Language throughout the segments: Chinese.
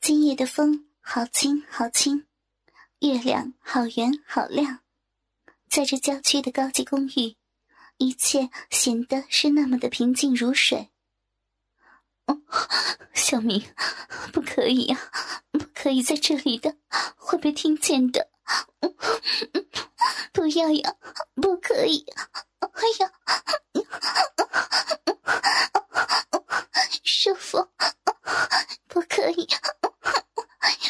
今夜的风好轻好轻，月亮好圆好亮，在这郊区的高级公寓，一切显得是那么的平静如水。哦，小明，不可以啊，不可以在这里的，会被听见的。不要呀，不可以！哎呀，舒服，不可以，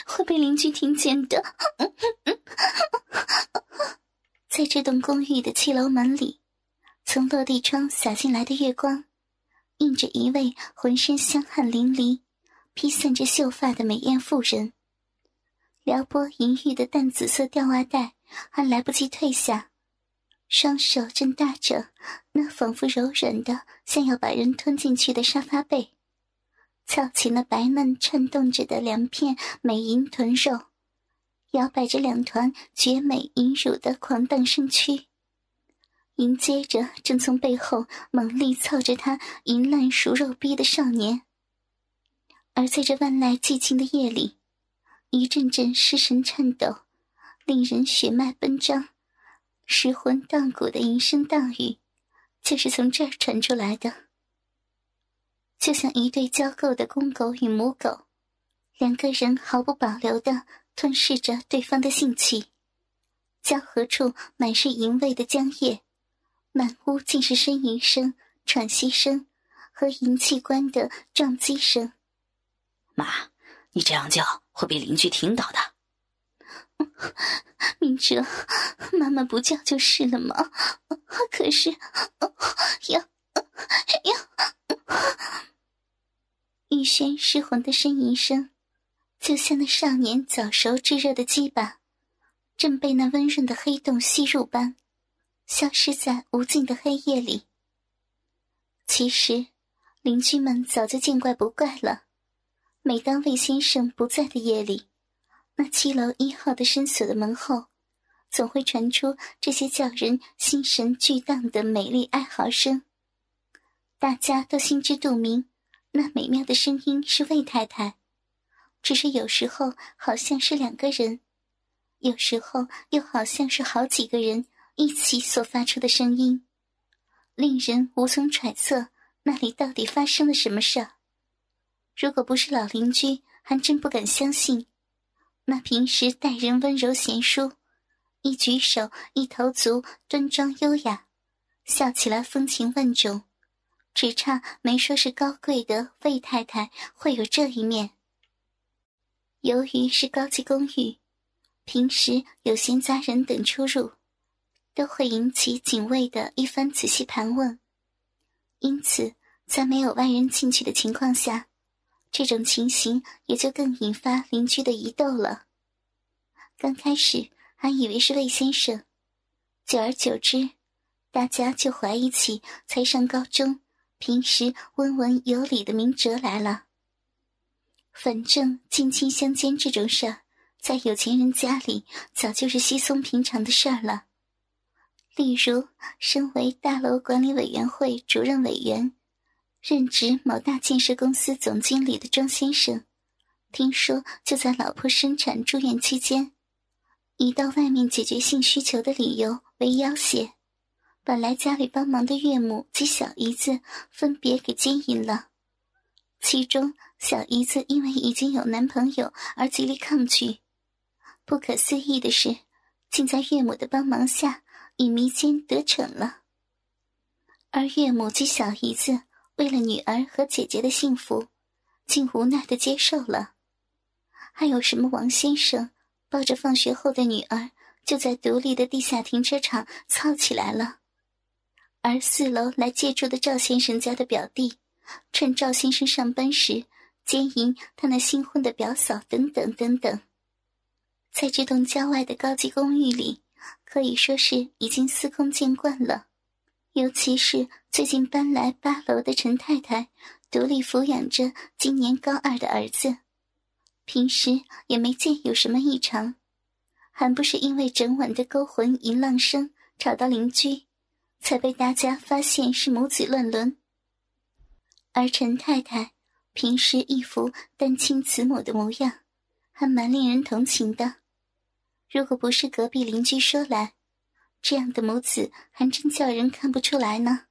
会被邻居听见的。在这栋公寓的七楼门里，从落地窗洒进来的月光，映着一位浑身香汗淋漓、披散着秀发的美艳妇人。撩拨淫欲的淡紫色吊袜带还来不及褪下，双手正搭着那仿佛柔软的像要把人吞进去的沙发背，翘起那白嫩颤动着的两片美银臀肉，摇摆着两团绝美银乳的狂荡身躯，迎接着正从背后猛力操着她淫烂熟肉逼的少年。而在这万籁寂静的夜里。一阵阵失神颤抖、令人血脉奔张、失魂荡骨的吟声荡语，就是从这儿传出来的。就像一对交媾的公狗与母狗，两个人毫不保留地吞噬着对方的性器，交合处满是淫味的浆液，满屋尽是呻吟声、喘息声和银器官的撞击声。妈。你这样叫会被邻居听到的。明哲，妈妈不叫就是了吗？可是，要要，玉轩失魂的呻吟声，就像那少年早熟炙热的鸡巴，正被那温润的黑洞吸入般，消失在无尽的黑夜里。其实，邻居们早就见怪不怪了。每当魏先生不在的夜里，那七楼一号的深锁的门后，总会传出这些叫人心神俱荡的美丽哀嚎声。大家都心知肚明，那美妙的声音是魏太太，只是有时候好像是两个人，有时候又好像是好几个人一起所发出的声音，令人无从揣测那里到底发生了什么事儿。如果不是老邻居，还真不敢相信，那平时待人温柔贤淑，一举手一投足端庄优雅，笑起来风情万种，只差没说是高贵的魏太太会有这一面。由于是高级公寓，平时有闲杂人等出入，都会引起警卫的一番仔细盘问，因此在没有外人进去的情况下。这种情形也就更引发邻居的疑窦了。刚开始还以为是魏先生，久而久之，大家就怀疑起才上高中、平时温文有礼的明哲来了。反正近亲相奸这种事儿，在有钱人家里早就是稀松平常的事儿了。例如，身为大楼管理委员会主任委员。任职某大建设公司总经理的庄先生，听说就在老婆生产住院期间，以到外面解决性需求的理由为要挟，把来家里帮忙的岳母及小姨子分别给奸淫了。其中小姨子因为已经有男朋友而极力抗拒。不可思议的是，竟在岳母的帮忙下以迷奸得逞了。而岳母及小姨子。为了女儿和姐姐的幸福，竟无奈的接受了。还有什么王先生抱着放学后的女儿，就在独立的地下停车场操起来了。而四楼来借住的赵先生家的表弟，趁赵先生上班时奸淫他那新婚的表嫂，等等等等。在这栋郊外的高级公寓里，可以说是已经司空见惯了。尤其是最近搬来八楼的陈太太，独立抚养着今年高二的儿子，平时也没见有什么异常，还不是因为整晚的勾魂淫浪声吵到邻居，才被大家发现是母子乱伦。而陈太太平时一副单亲慈母的模样，还蛮令人同情的。如果不是隔壁邻居说来，这样的母子还真叫人看不出来呢。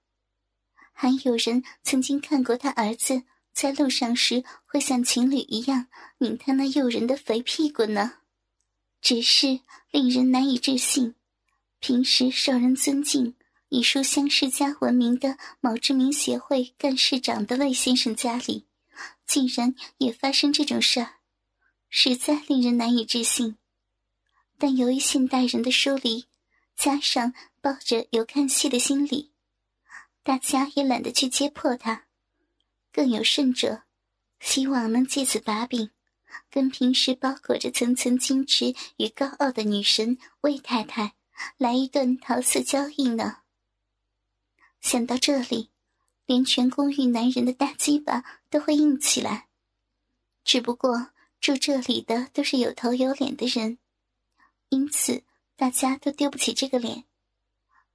还有人曾经看过他儿子在路上时会像情侣一样拧他那诱人的肥屁股呢。只是令人难以置信，平时受人尊敬、以书香世家闻名的某知名协会干事长的魏先生家里，竟然也发生这种事儿，实在令人难以置信。但由于现代人的疏离，加上抱着有看戏的心理，大家也懒得去揭破它。更有甚者，希望能借此把柄，跟平时包裹着层层矜持与高傲的女神魏太太来一顿桃色交易呢。想到这里，连全公寓男人的大鸡巴都会硬起来。只不过住这里的都是有头有脸的人。因此，大家都丢不起这个脸。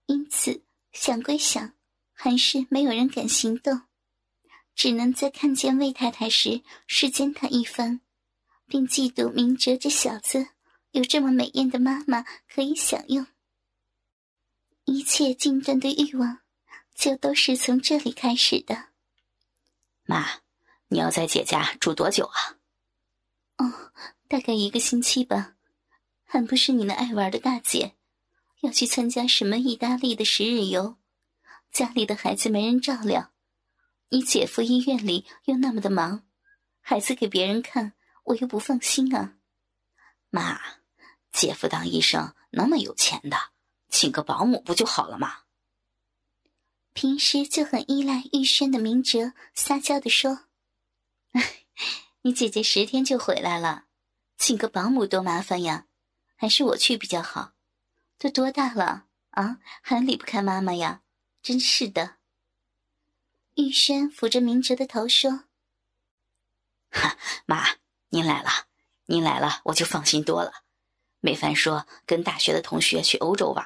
因此，想归想，还是没有人敢行动，只能在看见魏太太时视奸她一番，并嫉妒明哲这小子有这么美艳的妈妈可以享用。一切禁断的欲望，就都是从这里开始的。妈，你要在姐家住多久啊？哦，大概一个星期吧。还不是你那爱玩的大姐，要去参加什么意大利的十日游，家里的孩子没人照料，你姐夫医院里又那么的忙，孩子给别人看，我又不放心啊。妈，姐夫当医生那么有钱的，请个保姆不就好了吗？平时就很依赖玉轩的明哲，撒娇的说：“ 你姐姐十天就回来了，请个保姆多麻烦呀。”还是我去比较好，都多大了啊，还离不开妈妈呀！真是的。玉轩抚着明哲的头说：“哈，妈，您来了，您来了，我就放心多了。美凡说跟大学的同学去欧洲玩，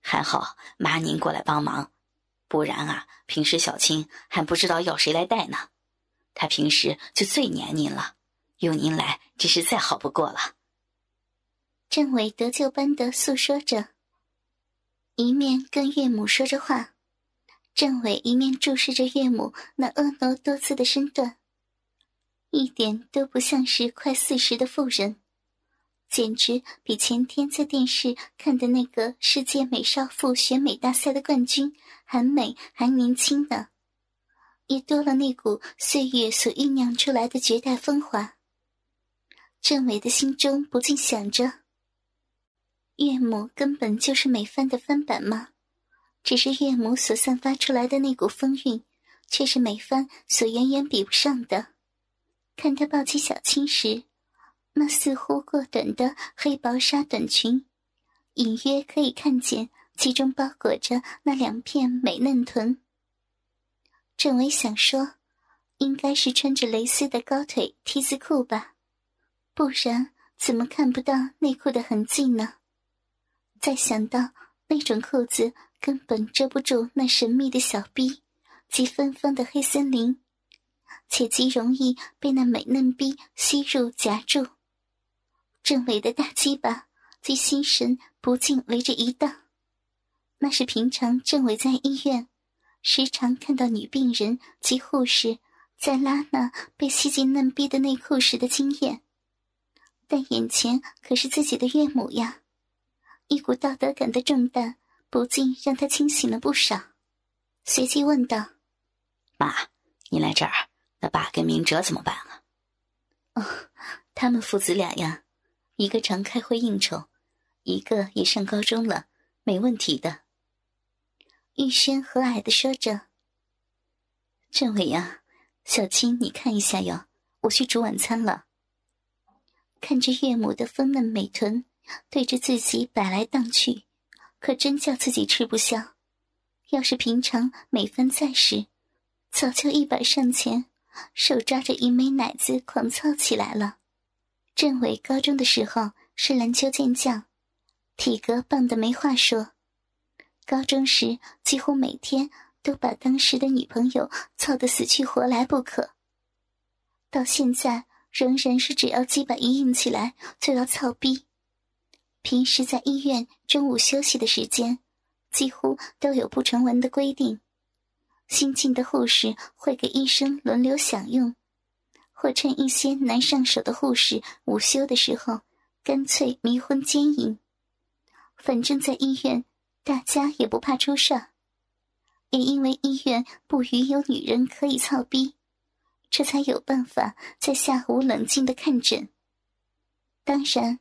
还好妈您过来帮忙，不然啊，平时小青还不知道要谁来带呢。她平时就最黏您了，有您来，真是再好不过了。”郑伟得救般的诉说着，一面跟岳母说着话，郑伟一面注视着岳母那婀娜多姿的身段，一点都不像是快四十的妇人，简直比前天在电视看的那个世界美少妇选美大赛的冠军还美还年轻呢，也多了那股岁月所酝酿出来的绝代风华。郑伟的心中不禁想着。岳母根本就是美帆的翻版吗？只是岳母所散发出来的那股风韵，却是美帆所远远比不上的。看她抱起小青时，那似乎过短的黑薄纱短裙，隐约可以看见其中包裹着那两片美嫩臀。郑伟想说，应该是穿着蕾丝的高腿 T 字裤吧，不然怎么看不到内裤的痕迹呢？再想到那种裤子根本遮不住那神秘的小臂及芬芳的黑森林，且极容易被那美嫩臂吸入夹住，郑伟的大鸡巴及心神不禁围着一荡。那是平常郑伟在医院时常看到女病人及护士在拉那被吸进嫩逼的内裤时的经验，但眼前可是自己的岳母呀。一股道德感的重担，不禁让他清醒了不少。随即问道：“妈，你来这儿，那爸跟明哲怎么办啊？”“哦，他们父子俩呀，一个常开会应酬，一个也上高中了，没问题的。”玉轩和蔼的说着。“政委呀，小青，你看一下哟，我去煮晚餐了。”看着岳母的丰嫩美臀。对着自己摆来荡去，可真叫自己吃不消。要是平常美芬在时，早就一把上前，手抓着一枚奶子狂操起来了。郑伟高中的时候是篮球健将，体格棒的没话说。高中时几乎每天都把当时的女朋友操得死去活来不可。到现在仍然是只要鸡巴一硬起来就要操逼。平时在医院中午休息的时间，几乎都有不成文的规定：新进的护士会给医生轮流享用，或趁一些难上手的护士午休的时候，干脆迷昏奸淫。反正，在医院，大家也不怕出事儿。也因为医院不允有女人可以操逼，这才有办法在下午冷静的看诊。当然，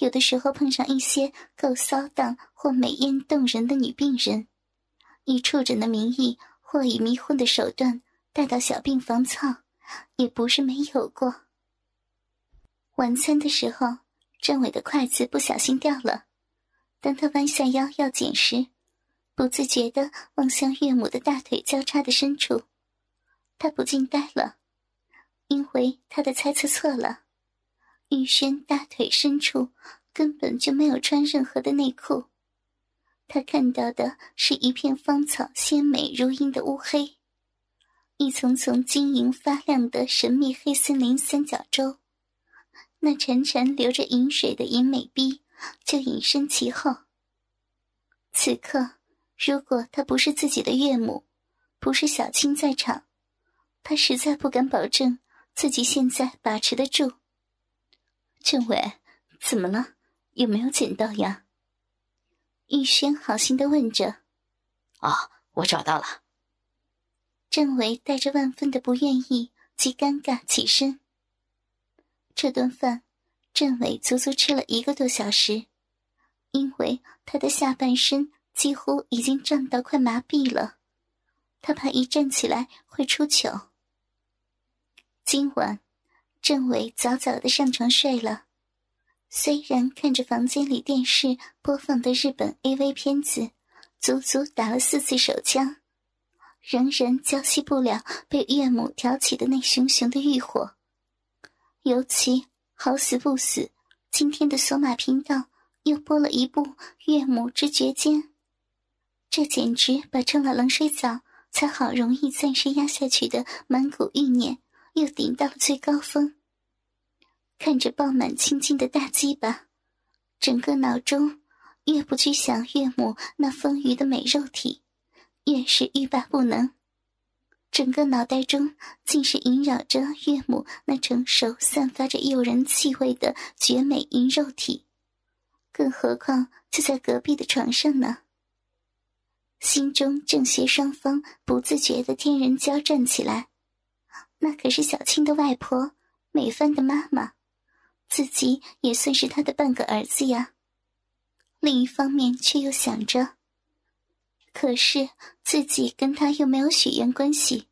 有的时候碰上一些够骚荡或美艳动人的女病人，以触诊的名义或以迷昏的手段带到小病房操，也不是没有过。晚餐的时候，政委的筷子不小心掉了。当他弯下腰要捡时，不自觉地望向岳母的大腿交叉的深处，他不禁呆了，因为他的猜测错了。玉轩大腿深处根本就没有穿任何的内裤，他看到的是一片芳草鲜美如茵的乌黑，一丛丛晶莹发亮的神秘黑森林三角洲，那潺潺流着银水的银美臂。就隐身其后。此刻，如果他不是自己的岳母，不是小青在场，他实在不敢保证自己现在把持得住。政委，怎么了？有没有捡到呀？玉轩好心的问着。哦，我找到了。政委带着万分的不愿意及尴尬起身。这顿饭。郑伟足足吃了一个多小时，因为他的下半身几乎已经胀到快麻痹了，他怕一站起来会出糗。今晚，郑伟早早的上床睡了，虽然看着房间里电视播放的日本 AV 片子，足足打了四次手枪，仍然浇熄不了被岳母挑起的那熊熊的欲火，尤其。好死不死，今天的索马频道又播了一部《岳母之绝奸》，这简直把撑了冷水澡才好容易暂时压下去的满谷欲念又顶到了最高峰。看着爆满青筋的大鸡巴，整个脑中越不去想岳母那丰腴的美肉体，越是欲罢不能。整个脑袋中尽是萦绕着岳母那成熟、散发着诱人气味的绝美银肉体，更何况就在隔壁的床上呢。心中正邪双方不自觉的天人交战起来。那可是小青的外婆，美帆的妈妈，自己也算是他的半个儿子呀。另一方面，却又想着。可是自己跟他又没有血缘关系，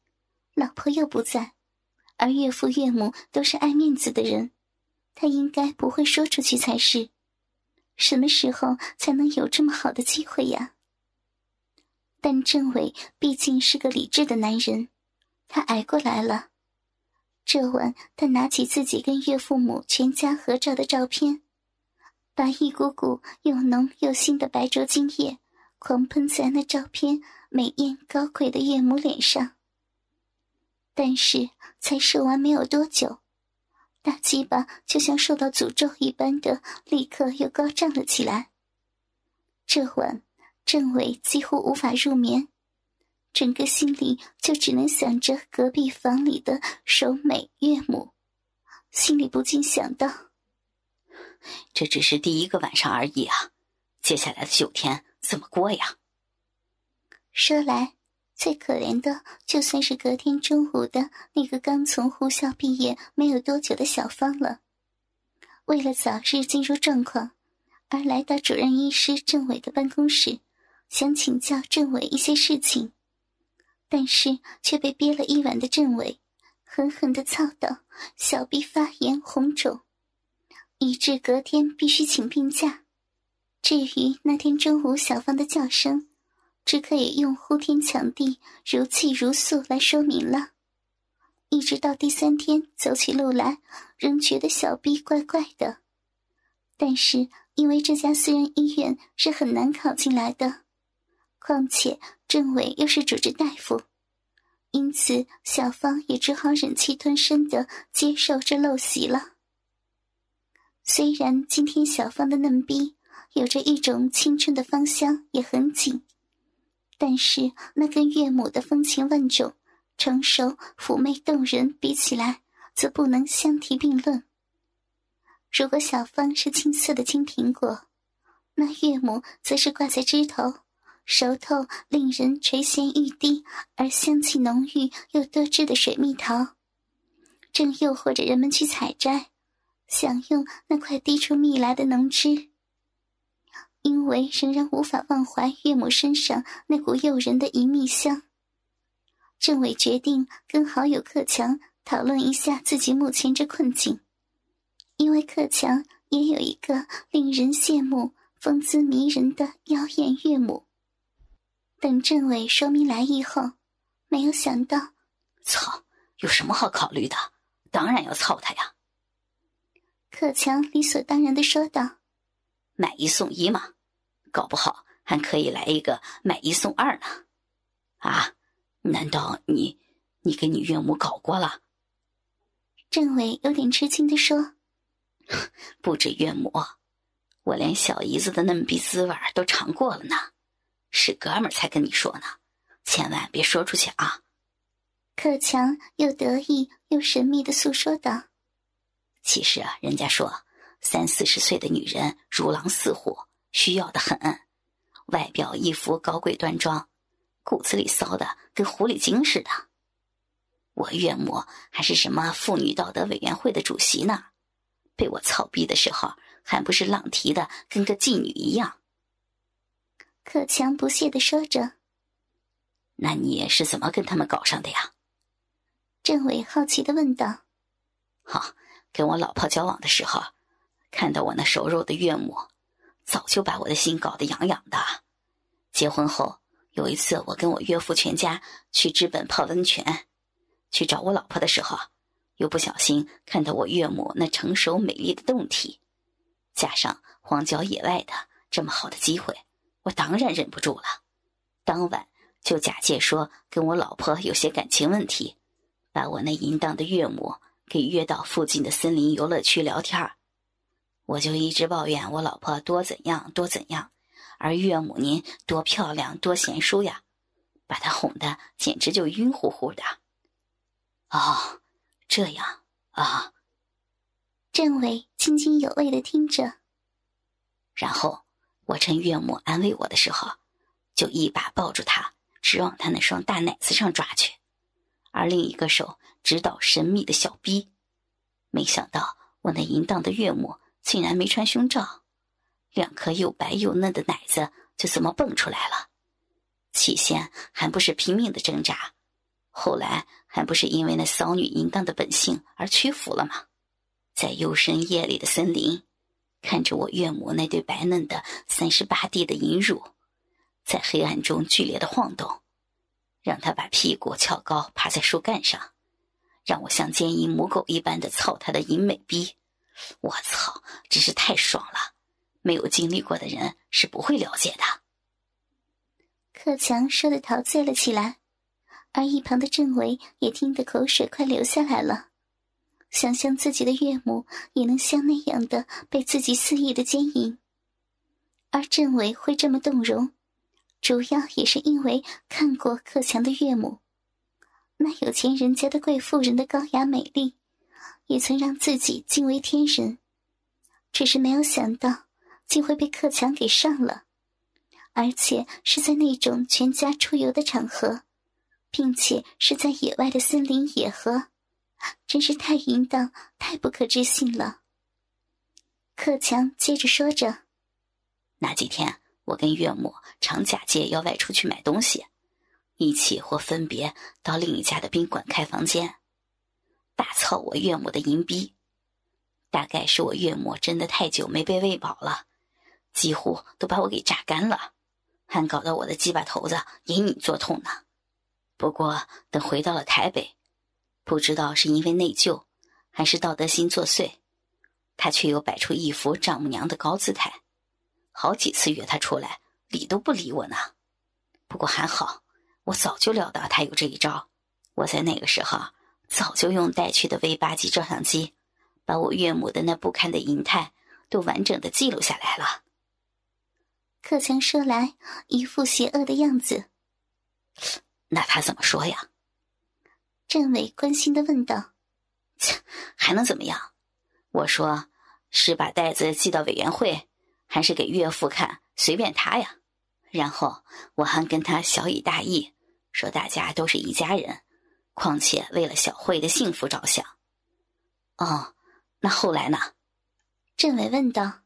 老婆又不在，而岳父岳母都是爱面子的人，他应该不会说出去才是。什么时候才能有这么好的机会呀？但政委毕竟是个理智的男人，他挨过来了。这晚，他拿起自己跟岳父母全家合照的照片，把一股股又浓又腥的白灼精液。狂喷在那照片美艳高贵的岳母脸上，但是才射完没有多久，大鸡巴就像受到诅咒一般的立刻又高涨了起来。这晚，郑伟几乎无法入眠，整个心里就只能想着隔壁房里的守美岳母，心里不禁想到：这只是第一个晚上而已啊，接下来的九天。怎么过呀？说来，最可怜的就算是隔天中午的那个刚从护校毕业没有多久的小芳了。为了早日进入状况，而来到主任医师郑伟的办公室，想请教郑伟一些事情，但是却被憋了一晚的郑伟狠狠的操到小臂发炎红肿，以致隔天必须请病假。至于那天中午小芳的叫声，只可以用呼天抢地、如泣如诉来说明了。一直到第三天走起路来，仍觉得小臂怪怪的。但是因为这家私人医院是很难考进来的，况且政委又是主治大夫，因此小芳也只好忍气吞声的接受这陋习了。虽然今天小芳的嫩逼有着一种青春的芳香，也很紧，但是那跟岳母的风情万种、成熟妩媚动人比起来，则不能相提并论。如果小芳是青涩的金苹果，那岳母则是挂在枝头、熟透、令人垂涎欲滴而香气浓郁又多汁的水蜜桃，正诱惑着人们去采摘。享用那块滴出蜜来的浓汁，因为仍然无法忘怀岳母身上那股诱人的淫蜜香。政委决定跟好友克强讨论一下自己目前这困境，因为克强也有一个令人羡慕、风姿迷人的妖艳岳母。等政委说明来意后，没有想到，操，有什么好考虑的？当然要操他呀！克强理所当然的说道：“买一送一嘛，搞不好还可以来一个买一送二呢。”啊？难道你你跟你岳母搞过了？政委有点吃惊的说：“ 不止岳母，我连小姨子的嫩逼滋味都尝过了呢。是哥们儿才跟你说呢，千万别说出去啊！”克强又得意又神秘的诉说道。其实啊，人家说三四十岁的女人如狼似虎，需要的很。外表一副高贵端庄，骨子里骚的跟狐狸精似的。我岳母还是什么妇女道德委员会的主席呢，被我操逼的时候，还不是浪提的跟个妓女一样。可强不屑的说着：“那你是怎么跟他们搞上的呀？”政委好奇的问道：“好。”跟我老婆交往的时候，看到我那熟肉的岳母，早就把我的心搞得痒痒的。结婚后有一次，我跟我岳父全家去日本泡温泉，去找我老婆的时候，又不小心看到我岳母那成熟美丽的胴体，加上荒郊野外的这么好的机会，我当然忍不住了。当晚就假借说跟我老婆有些感情问题，把我那淫荡的岳母。给约到附近的森林游乐区聊天我就一直抱怨我老婆多怎样多怎样，而岳母您多漂亮多贤淑呀，把她哄得简直就晕乎乎的。哦，这样啊。政委津津有味的听着，然后我趁岳母安慰我的时候，就一把抱住她，直往她那双大奶子上抓去，而另一个手。指导神秘的小逼，没想到我那淫荡的岳母竟然没穿胸罩，两颗又白又嫩的奶子就这么蹦出来了。起先还不是拼命的挣扎，后来还不是因为那骚女淫荡的本性而屈服了吗？在幽深夜里的森林，看着我岳母那对白嫩的三十八 D 的淫乳，在黑暗中剧烈的晃动，让他把屁股翘高，趴在树干上。让我像奸淫母狗一般的操他的淫美逼，我操，真是太爽了！没有经历过的人是不会了解的。克强说的陶醉了起来，而一旁的郑维也听得口水快流下来了。想象自己的岳母也能像那样的被自己肆意的奸淫，而郑伟会这么动容，主要也是因为看过克强的岳母。那有钱人家的贵妇人的高雅美丽，也曾让自己惊为天人。只是没有想到，竟会被克强给上了，而且是在那种全家出游的场合，并且是在野外的森林野河，真是太淫荡、太不可置信了。克强接着说着：“那几天，我跟岳母常假借要外出去买东西。”一起或分别到另一家的宾馆开房间，大操我岳母的淫逼。大概是我岳母真的太久没被喂饱了，几乎都把我给榨干了，还搞得我的鸡巴头子隐隐作痛呢。不过等回到了台北，不知道是因为内疚，还是道德心作祟，他却又摆出一副丈母娘的高姿态，好几次约他出来，理都不理我呢。不过还好。我早就料到他有这一招，我在那个时候早就用带去的 V 八级照相机，把我岳母的那不堪的淫态都完整的记录下来了。克强说来一副邪恶的样子。那他怎么说呀？郑伟关心的问道。切，还能怎么样？我说是把袋子寄到委员会，还是给岳父看，随便他呀。然后我还跟他小以大义，说大家都是一家人，况且为了小慧的幸福着想。哦，那后来呢？郑伟问道。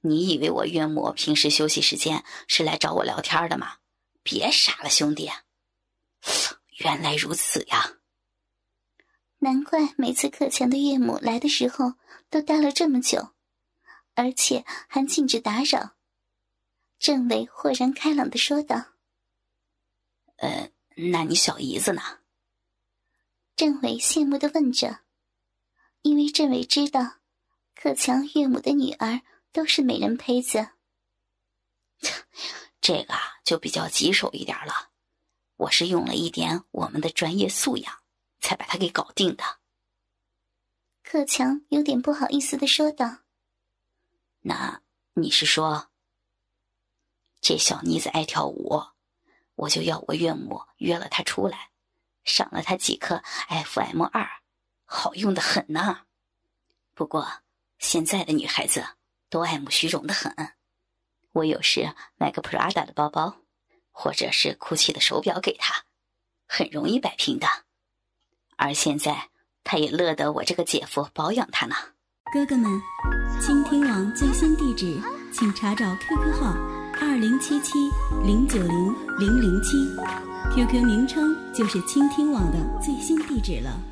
你以为我岳母平时休息时间是来找我聊天的吗？别傻了，兄弟。原来如此呀！难怪每次克强的岳母来的时候都待了这么久，而且还禁止打扰。郑伟豁然开朗的说道：“呃，那你小姨子呢？”郑伟羡慕的问着，因为郑伟知道，克强岳母的女儿都是美人胚子。这个就比较棘手一点了。我是用了一点我们的专业素养，才把他给搞定的。克强有点不好意思的说道：“那你是说，这小妮子爱跳舞，我就要我岳母约了她出来，赏了她几颗 FM 二，好用的很呢。不过现在的女孩子都爱慕虚荣的很，我有时买个 Prada 的包包。”或者是 GUCCI 的手表给她，很容易摆平的。而现在，他也乐得我这个姐夫保养他呢。哥哥们，倾听网最新地址，请查找 QQ 号二零七七零九零零零七，QQ 名称就是倾听网的最新地址了。